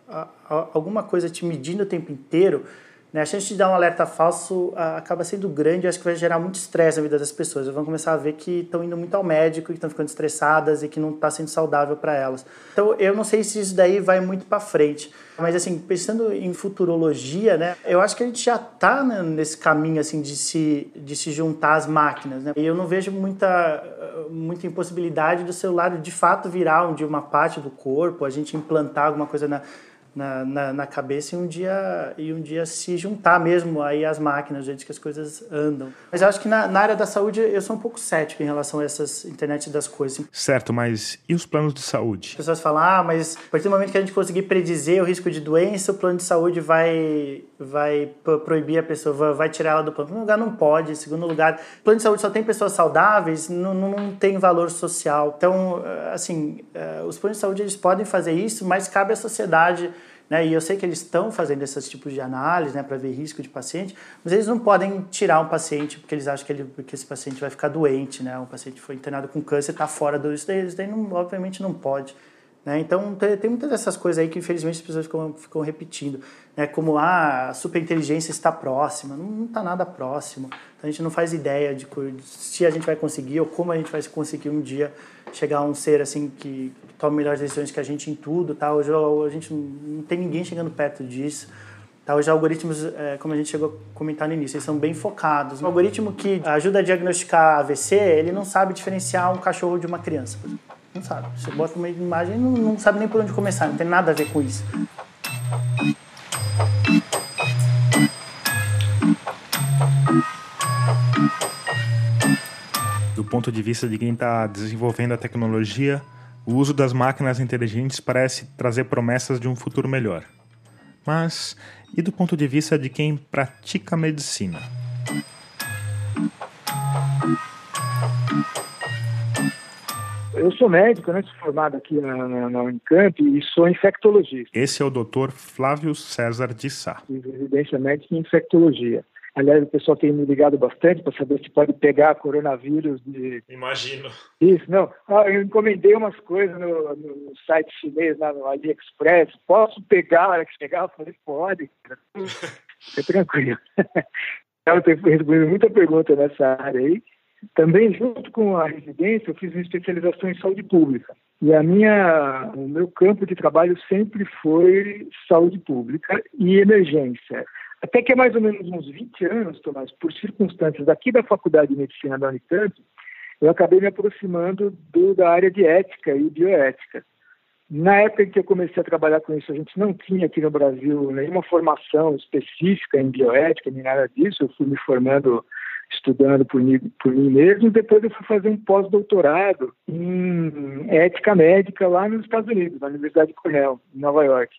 a, a, alguma coisa te medindo o tempo inteiro, né? A chance de dar um alerta falso acaba sendo grande e acho que vai gerar muito estresse na vida das pessoas. Vão começar a ver que estão indo muito ao médico, que estão ficando estressadas e que não está sendo saudável para elas. Então eu não sei se isso daí vai muito para frente. Mas assim, pensando em futurologia, né, eu acho que a gente já está né, nesse caminho assim de se, de se juntar às máquinas. Né? E eu não vejo muita, muita impossibilidade do celular de fato virar um uma parte do corpo, a gente implantar alguma coisa na, na, na, na, cabeça e um dia e um dia se juntar mesmo aí as máquinas, o jeito que as coisas andam. Mas eu acho que na, na, área da saúde eu sou um pouco cético em relação a essas internet das coisas. Certo, mas e os planos de saúde? As pessoas falam, ah, mas a partir do momento que a gente conseguir predizer o risco de doença, o plano de saúde vai vai proibir a pessoa, vai tirar ela do plano. Em lugar não pode. Em segundo lugar, plano de saúde só tem pessoas saudáveis, não, não tem valor social. Então, assim, eh, os planos de saúde eles podem fazer isso, mas cabe à sociedade né? E eu sei que eles estão fazendo esses tipos de análise né, para ver risco de paciente, mas eles não podem tirar um paciente porque eles acham que, ele, que esse paciente vai ficar doente. Né? Um paciente foi internado com câncer está fora do. Isso daí, isso não, obviamente não pode. Né? Então, tem, tem, muitas dessas coisas aí que, infelizmente, as pessoas ficam, ficam repetindo. Né? Como ah, a superinteligência está próxima. Não está nada próximo. Então, a gente não faz ideia de se a gente vai conseguir ou como a gente vai conseguir um dia chegar a um ser assim que tome melhores decisões que a gente em tudo. Tá? Hoje a gente não tem ninguém chegando perto disso. Tá, os algoritmos, é, como a gente chegou a comentar no início, eles são bem focados. Um algoritmo que ajuda a diagnosticar AVC, ele não sabe diferenciar um cachorro de uma criança. Não sabe. Você bota uma imagem e não, não sabe nem por onde começar, não tem nada a ver com isso. Do ponto de vista de quem está desenvolvendo a tecnologia, o uso das máquinas inteligentes parece trazer promessas de um futuro melhor. Mas e do ponto de vista de quem pratica medicina? Eu sou médico, né? sou formado aqui na, na, na, Unicamp e sou infectologista. Esse é o Dr. Flávio César de Sá. Residência médica em infectologia. Aliás, o pessoal tem me ligado bastante para saber se pode pegar coronavírus de. Imagino. Isso, não. Ah, eu encomendei umas coisas no, no site chinês, lá no AliExpress. Posso pegar? A hora que chegar, eu falei, pode. Fica tranquilo. eu tenho recebido muita pergunta nessa área aí. Também, junto com a residência, eu fiz uma especialização em saúde pública. E a minha, o meu campo de trabalho sempre foi saúde pública e emergência. Até que é mais ou menos uns 20 anos, Tomás, por circunstâncias daqui da Faculdade de Medicina da Unicamp, eu acabei me aproximando do, da área de ética e bioética. Na época em que eu comecei a trabalhar com isso, a gente não tinha aqui no Brasil nenhuma formação específica em bioética, nem nada disso. Eu fui me formando estudando por por mim mesmo. Depois eu fui fazer um pós-doutorado em ética médica lá nos Estados Unidos, na Universidade de Cornell, em Nova York.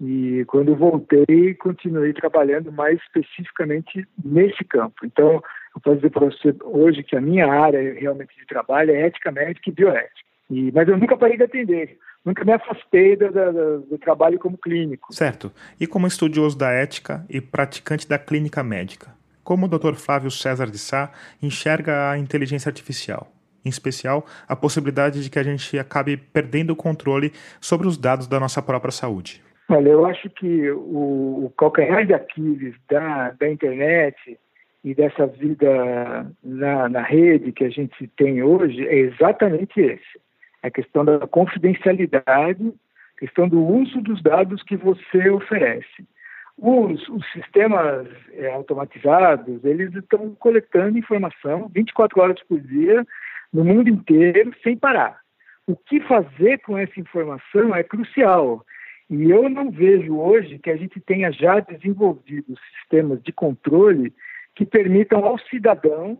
E quando voltei, continuei trabalhando mais especificamente nesse campo. Então, eu posso dizer para você hoje que a minha área realmente de trabalho é ética médica e bioética. E, mas eu nunca parei de atender, nunca me afastei do, do, do trabalho como clínico. Certo. E como estudioso da ética e praticante da clínica médica, como o Dr. Flávio César de Sá enxerga a inteligência artificial? Em especial, a possibilidade de que a gente acabe perdendo o controle sobre os dados da nossa própria saúde. Olha, eu acho que o, o calcanhar de Aquiles da, da internet e dessa vida na, na rede que a gente tem hoje é exatamente esse. A questão da confidencialidade, questão do uso dos dados que você oferece. Os, os sistemas é, automatizados, eles estão coletando informação 24 horas por dia no mundo inteiro sem parar. O que fazer com essa informação é crucial. E eu não vejo hoje que a gente tenha já desenvolvido sistemas de controle que permitam ao cidadão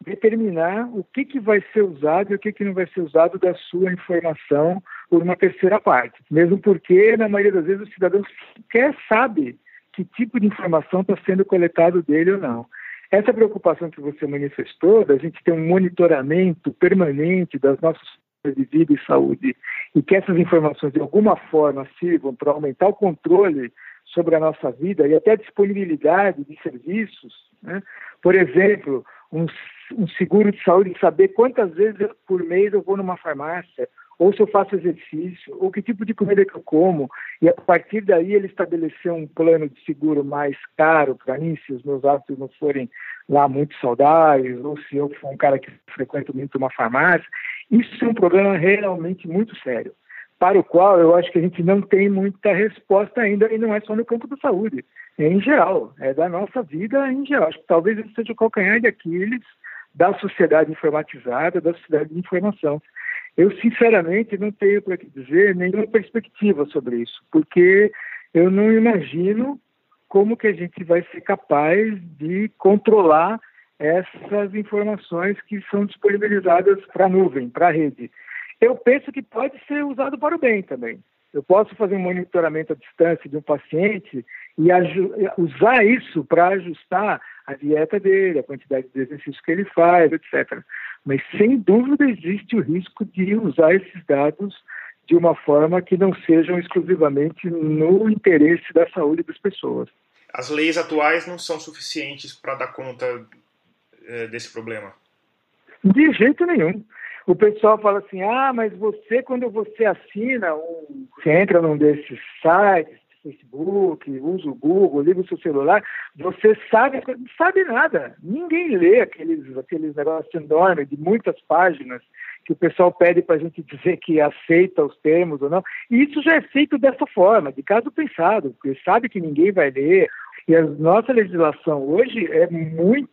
determinar o que, que vai ser usado e o que, que não vai ser usado da sua informação por uma terceira parte. Mesmo porque, na maioria das vezes, o cidadão sequer sabe que tipo de informação está sendo coletado dele ou não. Essa preocupação que você manifestou, da gente ter um monitoramento permanente das nossas de vida e saúde e que essas informações de alguma forma sirvam para aumentar o controle sobre a nossa vida e até a disponibilidade de serviços, né? por exemplo, um, um, seguro de saúde, saber quantas vezes por mês eu vou numa farmácia, ou se eu faço exercício, ou que tipo de comida que eu como, e a partir daí ele estabelecer um plano de seguro mais caro para mim, se os meus hábitos não forem lá muito saudáveis, ou se eu for um cara que frequenta muito uma farmácia, isso é um problema realmente muito sério, para o qual eu acho que a gente não tem muita resposta ainda, e não é só no campo da saúde, é em geral, é da nossa vida em geral. Acho que talvez esse seja o calcanhar de Aquiles da sociedade informatizada, da sociedade de informação. Eu, sinceramente, não tenho para dizer nenhuma perspectiva sobre isso, porque eu não imagino como que a gente vai ser capaz de controlar essas informações que são disponibilizadas para a nuvem, para a rede. Eu penso que pode ser usado para o bem também. Eu posso fazer um monitoramento à distância de um paciente e usar isso para ajustar a dieta dele, a quantidade de exercícios que ele faz, etc. Mas sem dúvida existe o risco de usar esses dados de uma forma que não sejam exclusivamente no interesse da saúde das pessoas. As leis atuais não são suficientes para dar conta desse problema? De jeito nenhum. O pessoal fala assim: ah, mas você, quando você assina, um, você entra num desses sites, Facebook, usa o Google, liga o seu celular, você sabe, sabe nada. Ninguém lê aqueles, aqueles negócios enormes de muitas páginas que o pessoal pede para a gente dizer que aceita os termos ou não. E isso já é feito dessa forma, de caso pensado, porque sabe que ninguém vai ler. E a nossa legislação hoje é muito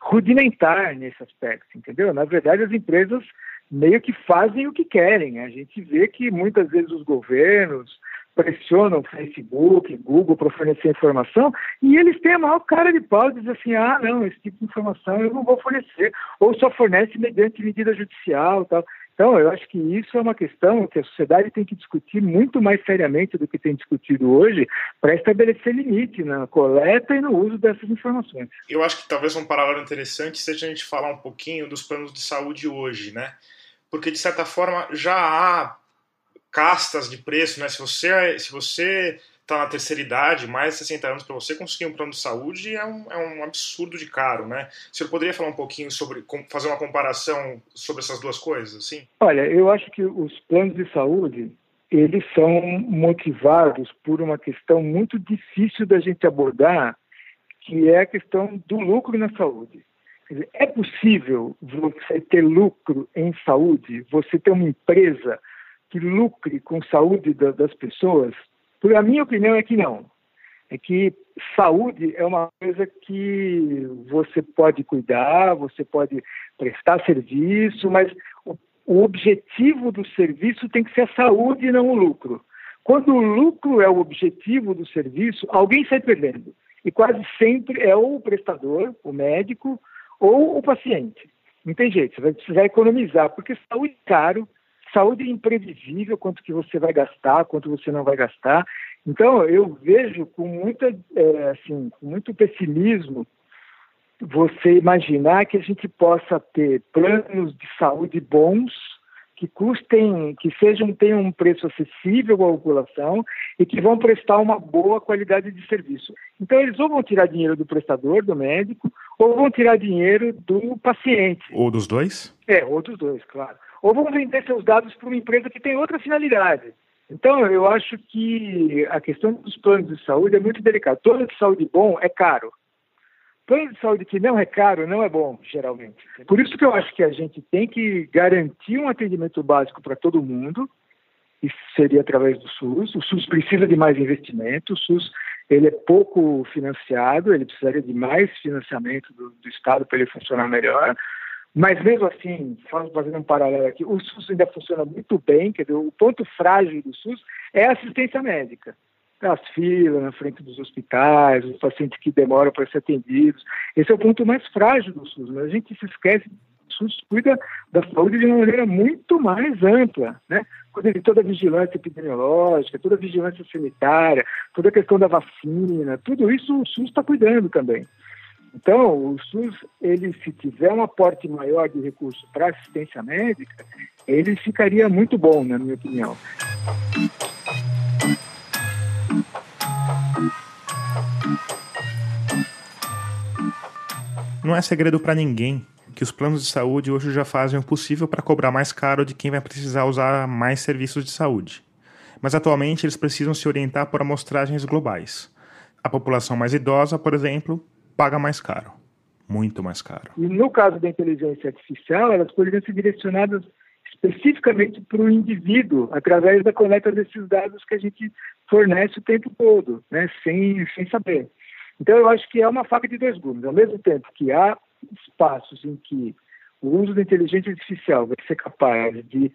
rudimentar nesse aspecto, entendeu? Na verdade, as empresas meio que fazem o que querem. A gente vê que muitas vezes os governos, pressionam Facebook, Google para fornecer informação e eles têm a maior cara de pau de dizer assim, ah, não, esse tipo de informação eu não vou fornecer, ou só fornece mediante medida judicial tal. Então, eu acho que isso é uma questão que a sociedade tem que discutir muito mais seriamente do que tem discutido hoje para estabelecer limite na coleta e no uso dessas informações. Eu acho que talvez um paralelo interessante seja a gente falar um pouquinho dos planos de saúde hoje, né? Porque, de certa forma, já há castas de preço, né? Se você se você está na terceira idade, mais de 60 anos, para você conseguir um plano de saúde é um, é um absurdo de caro, né? O senhor poderia falar um pouquinho sobre, fazer uma comparação sobre essas duas coisas, assim? Olha, eu acho que os planos de saúde, eles são motivados por uma questão muito difícil da gente abordar, que é a questão do lucro na saúde. Dizer, é possível você ter lucro em saúde, você ter uma empresa que lucre com saúde da, das pessoas? Por a minha opinião é que não. É que saúde é uma coisa que você pode cuidar, você pode prestar serviço, mas o, o objetivo do serviço tem que ser a saúde e não o lucro. Quando o lucro é o objetivo do serviço, alguém sai perdendo. E quase sempre é ou o prestador, o médico, ou o paciente. Não tem jeito, você vai precisar economizar, porque saúde é caro, Saúde é imprevisível, quanto que você vai gastar, quanto você não vai gastar. Então, eu vejo com, muita, é, assim, com muito pessimismo você imaginar que a gente possa ter planos de saúde bons, que custem, que sejam tenham um preço acessível à população e que vão prestar uma boa qualidade de serviço. Então eles ou vão tirar dinheiro do prestador, do médico, ou vão tirar dinheiro do paciente. Ou dos dois? É, ou dos dois, claro ou vão vender seus dados para uma empresa que tem outra finalidade. Então, eu acho que a questão dos planos de saúde é muito delicada. Plano de saúde bom é caro. Plano de saúde que não é caro não é bom, geralmente. Por isso que eu acho que a gente tem que garantir um atendimento básico para todo mundo, isso seria através do SUS. O SUS precisa de mais investimento, o SUS ele é pouco financiado, ele precisaria de mais financiamento do, do Estado para ele funcionar melhor. Mas mesmo assim, fazendo um paralelo aqui, o SUS ainda funciona muito bem, quer dizer, o ponto frágil do SUS é a assistência médica. As filas na frente dos hospitais, os pacientes que demoram para ser atendidos. Esse é o ponto mais frágil do SUS, mas a gente se esquece o SUS cuida da saúde de uma maneira muito mais ampla, né? Cuida de toda a vigilância epidemiológica, toda a vigilância sanitária, toda a questão da vacina, tudo isso o SUS está cuidando também. Então, o SUS, ele se tiver um aporte maior de recursos para assistência médica, ele ficaria muito bom, na minha opinião. Não é segredo para ninguém que os planos de saúde hoje já fazem o possível para cobrar mais caro de quem vai precisar usar mais serviços de saúde. Mas atualmente eles precisam se orientar por amostragens globais. A população mais idosa, por exemplo, paga mais caro, muito mais caro. E no caso da inteligência artificial, elas poderiam ser direcionadas especificamente para o indivíduo, através da coleta desses dados que a gente fornece o tempo todo, né, sem, sem saber. Então, eu acho que é uma faca de dois gumes. Ao mesmo tempo que há espaços em que o uso da inteligência artificial vai ser capaz de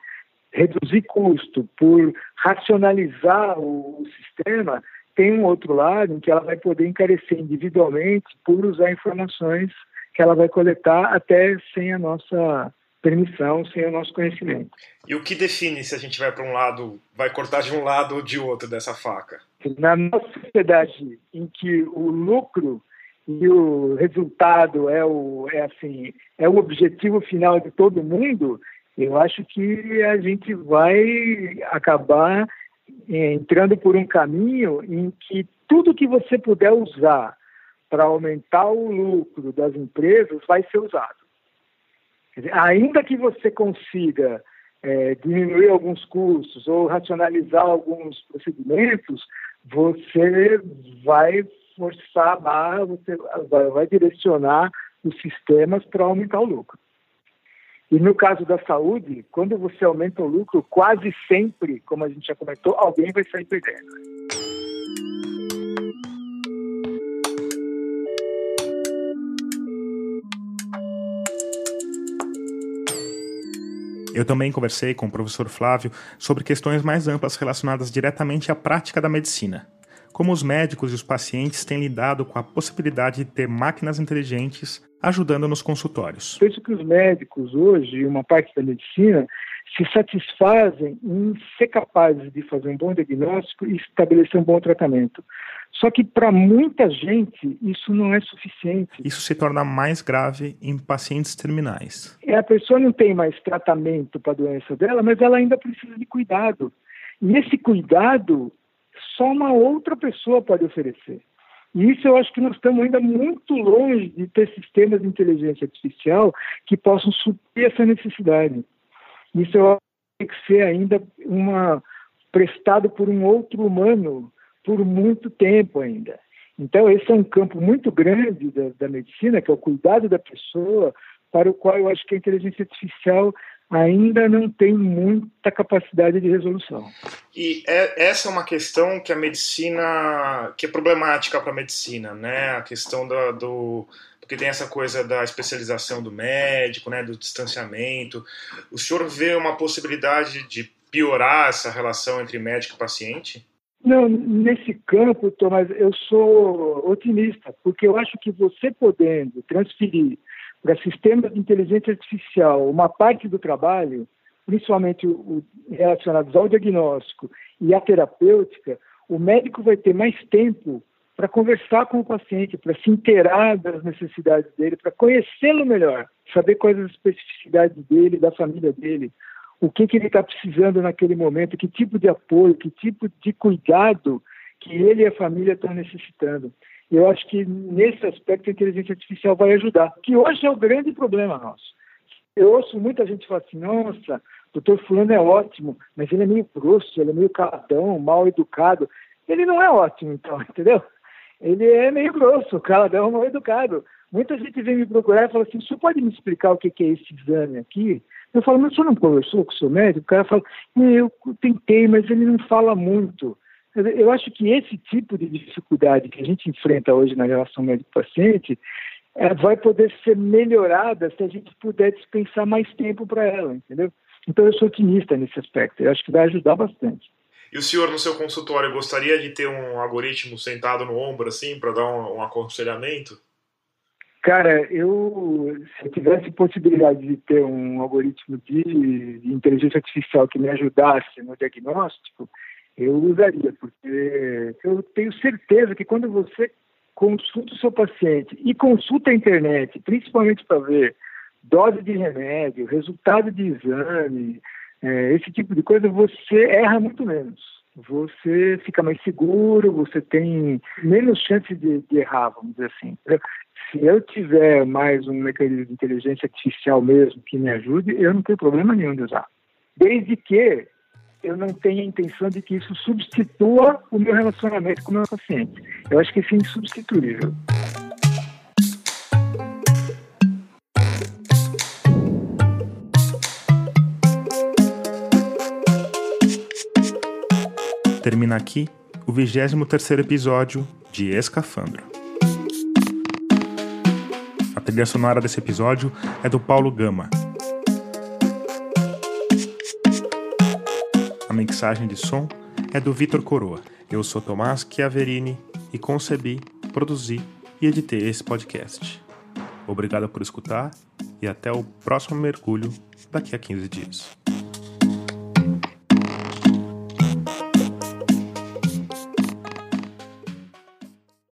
reduzir custo por racionalizar o, o sistema, tem um outro lado em que ela vai poder encarecer individualmente por usar informações que ela vai coletar até sem a nossa permissão, sem o nosso conhecimento. E o que define se a gente vai para um lado, vai cortar de um lado ou de outro dessa faca? Na nossa sociedade em que o lucro e o resultado é o é assim é o objetivo final de todo mundo, eu acho que a gente vai acabar entrando por um caminho em que tudo que você puder usar para aumentar o lucro das empresas vai ser usado. Dizer, ainda que você consiga é, diminuir alguns custos ou racionalizar alguns procedimentos, você vai forçar a barra, você vai, vai direcionar os sistemas para aumentar o lucro. E no caso da saúde, quando você aumenta o lucro, quase sempre, como a gente já comentou, alguém vai sair perdendo. Eu também conversei com o professor Flávio sobre questões mais amplas relacionadas diretamente à prática da medicina. Como os médicos e os pacientes têm lidado com a possibilidade de ter máquinas inteligentes ajudando nos consultórios. Penso que os médicos hoje, uma parte da medicina, se satisfazem em ser capazes de fazer um bom diagnóstico e estabelecer um bom tratamento. Só que para muita gente isso não é suficiente. Isso se torna mais grave em pacientes terminais. É, a pessoa não tem mais tratamento para a doença dela, mas ela ainda precisa de cuidado. E esse cuidado só uma outra pessoa pode oferecer. E isso eu acho que nós estamos ainda muito longe de ter sistemas de inteligência artificial que possam suprir essa necessidade. Isso eu acho que tem que ser ainda uma prestado por um outro humano por muito tempo ainda. Então, esse é um campo muito grande da, da, medicina, que é o cuidado da pessoa, para o qual eu acho que a inteligência artificial ainda não tem muita capacidade de resolução. E é, essa é uma questão que a medicina, que é problemática para a medicina, né? A questão do, do porque tem essa coisa da especialização do médico, né, do distanciamento. O senhor vê uma possibilidade de piorar essa relação entre médico e paciente? Não, nesse campo, Tomás, eu sou otimista, porque eu acho que você podendo transferir para sistemas de inteligência artificial uma parte do trabalho, principalmente o, relacionados ao diagnóstico e à terapêutica, o médico vai ter mais tempo para conversar com o paciente, para se inteirar das necessidades dele, para conhecê-lo melhor, saber quais as especificidades dele, da família dele, o que, que ele está precisando naquele momento, que tipo de apoio, que tipo de cuidado que ele e a família estão necessitando. Eu acho que nesse aspecto a inteligência artificial vai ajudar, que hoje é o grande problema nosso. Eu ouço muita gente falar assim, nossa, doutor fulano é ótimo, mas ele é meio grosso, ele é meio caladão, mal educado. Ele não é ótimo, então, entendeu? Ele é meio grosso, caladão, mal educado. Muita gente vem me procurar e fala assim, o senhor pode me explicar o que é esse exame aqui? Eu falo, mas o senhor não conversou com o seu médico? O cara fala, eu tentei, mas ele não fala muito. Eu acho que esse tipo de dificuldade que a gente enfrenta hoje na relação médico-paciente é, vai poder ser melhorada se a gente puder dispensar mais tempo para ela, entendeu? Então eu sou otimista nesse aspecto. Eu acho que vai ajudar bastante. E o senhor, no seu consultório, gostaria de ter um algoritmo sentado no ombro, assim, para dar um, um aconselhamento? Cara, eu se eu tivesse possibilidade de ter um algoritmo de, de inteligência artificial que me ajudasse no diagnóstico, eu usaria, porque eu tenho certeza que quando você consulta o seu paciente e consulta a internet, principalmente para ver dose de remédio, resultado de exame, é, esse tipo de coisa, você erra muito menos. Você fica mais seguro, você tem menos chance de, de errar, vamos dizer assim se eu tiver mais um mecanismo de inteligência artificial mesmo que me ajude, eu não tenho problema nenhum de usar. Desde que eu não tenha a intenção de que isso substitua o meu relacionamento com o meu paciente. Eu acho que isso é insubstituível. Termina aqui o 23 episódio de Escafandro. trilha sonora desse episódio é do Paulo Gama. Mixagem de som é do Vitor Coroa. Eu sou Tomás Chiaverini e concebi, produzi e editei esse podcast. Obrigado por escutar e até o próximo mergulho daqui a 15 dias.